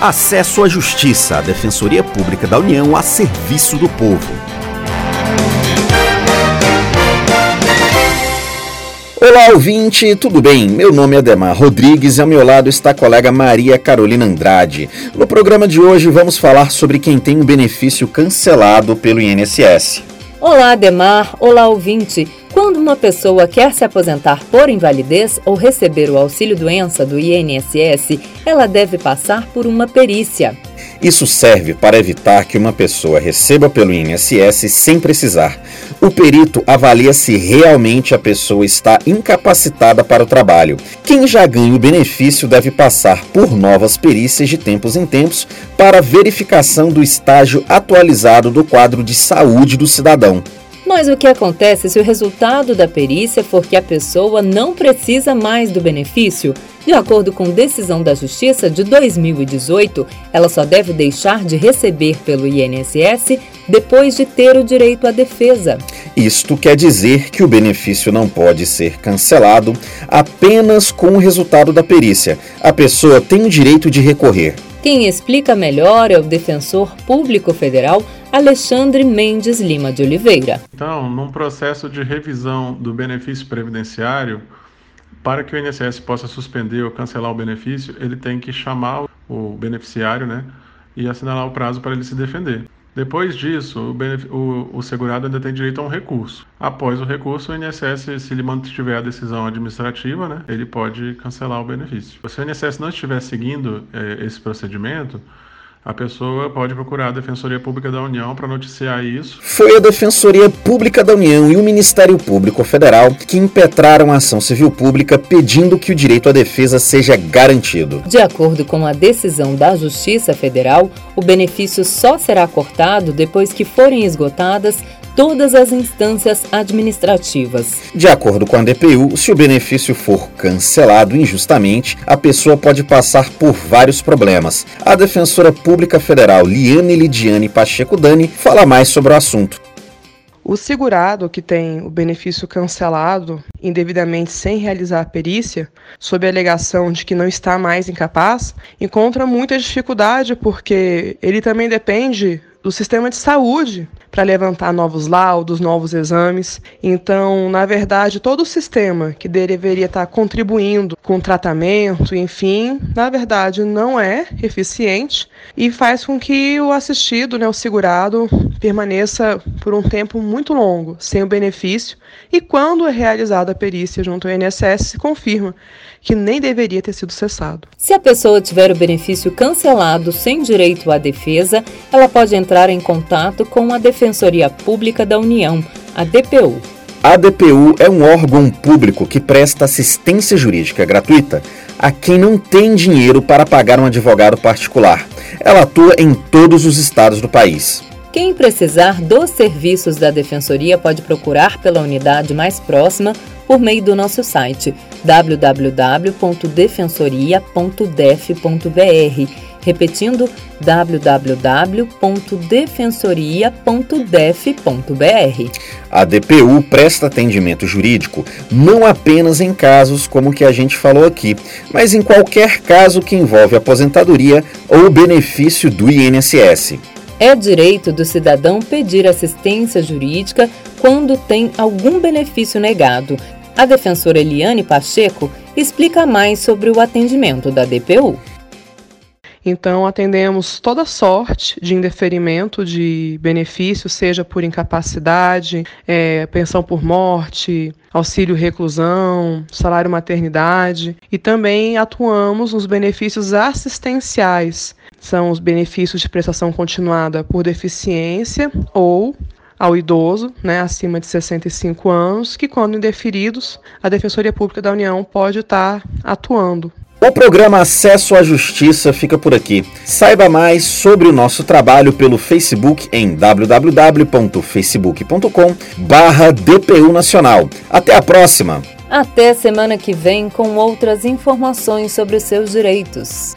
Acesso à Justiça, a Defensoria Pública da União a serviço do povo. Olá, ouvinte, tudo bem? Meu nome é Ademar Rodrigues e ao meu lado está a colega Maria Carolina Andrade. No programa de hoje vamos falar sobre quem tem um benefício cancelado pelo INSS. Olá, Ademar. Olá, ouvinte. Quando uma pessoa quer se aposentar por invalidez ou receber o auxílio-doença do INSS, ela deve passar por uma perícia. Isso serve para evitar que uma pessoa receba pelo INSS sem precisar. O perito avalia se realmente a pessoa está incapacitada para o trabalho. Quem já ganha o benefício deve passar por novas perícias de tempos em tempos para verificação do estágio atualizado do quadro de saúde do cidadão. Mas o que acontece se o resultado da perícia for que a pessoa não precisa mais do benefício? De acordo com decisão da Justiça de 2018, ela só deve deixar de receber pelo INSS depois de ter o direito à defesa. Isto quer dizer que o benefício não pode ser cancelado apenas com o resultado da perícia. A pessoa tem o direito de recorrer. Quem explica melhor é o defensor público federal Alexandre Mendes Lima de Oliveira. Então, num processo de revisão do benefício previdenciário, para que o INSS possa suspender ou cancelar o benefício, ele tem que chamar o beneficiário né, e assinalar o prazo para ele se defender. Depois disso, o, o, o, segurado ainda tem direito a um recurso. Após o recurso, o INSS, se ele mantiver a decisão administrativa, né, ele pode cancelar o benefício. Se o INSS não estiver seguindo é, esse procedimento, a pessoa pode procurar a Defensoria Pública da União para noticiar isso. Foi a Defensoria Pública da União e o Ministério Público Federal que impetraram a ação civil pública pedindo que o direito à defesa seja garantido. De acordo com a decisão da Justiça Federal, o benefício só será cortado depois que forem esgotadas todas as instâncias administrativas. De acordo com a DPU, se o benefício for cancelado injustamente, a pessoa pode passar por vários problemas. A defensora pública federal Liane Lidiane Pacheco Dani fala mais sobre o assunto. O segurado que tem o benefício cancelado indevidamente sem realizar a perícia, sob a alegação de que não está mais incapaz, encontra muita dificuldade porque ele também depende do sistema de saúde para levantar novos laudos, novos exames. Então, na verdade, todo o sistema que deveria estar contribuindo com tratamento, enfim, na verdade não é eficiente e faz com que o assistido, né, o segurado, permaneça por um tempo muito longo sem o benefício e quando é realizada a perícia junto ao INSS se confirma que nem deveria ter sido cessado. Se a pessoa tiver o benefício cancelado sem direito à defesa, ela pode entrar em contato com a Defensoria Pública da União, a DPU. A DPU é um órgão público que presta assistência jurídica gratuita a quem não tem dinheiro para pagar um advogado particular. Ela atua em todos os estados do país. Quem precisar dos serviços da Defensoria pode procurar pela unidade mais próxima por meio do nosso site www.defensoria.def.br. Repetindo, www.defensoria.def.br. A DPU presta atendimento jurídico não apenas em casos como o que a gente falou aqui, mas em qualquer caso que envolve aposentadoria ou benefício do INSS. É direito do cidadão pedir assistência jurídica quando tem algum benefício negado a defensora Eliane Pacheco explica mais sobre o atendimento da DPU. Então, atendemos toda sorte de indeferimento de benefício, seja por incapacidade, é, pensão por morte, auxílio reclusão, salário maternidade, e também atuamos nos benefícios assistenciais. São os benefícios de prestação continuada por deficiência ou ao idoso, né, acima de 65 anos, que, quando indeferidos, a Defensoria Pública da União pode estar atuando. O programa Acesso à Justiça fica por aqui. Saiba mais sobre o nosso trabalho pelo Facebook em www.facebook.com/dpu Nacional. Até a próxima. Até semana que vem com outras informações sobre os seus direitos.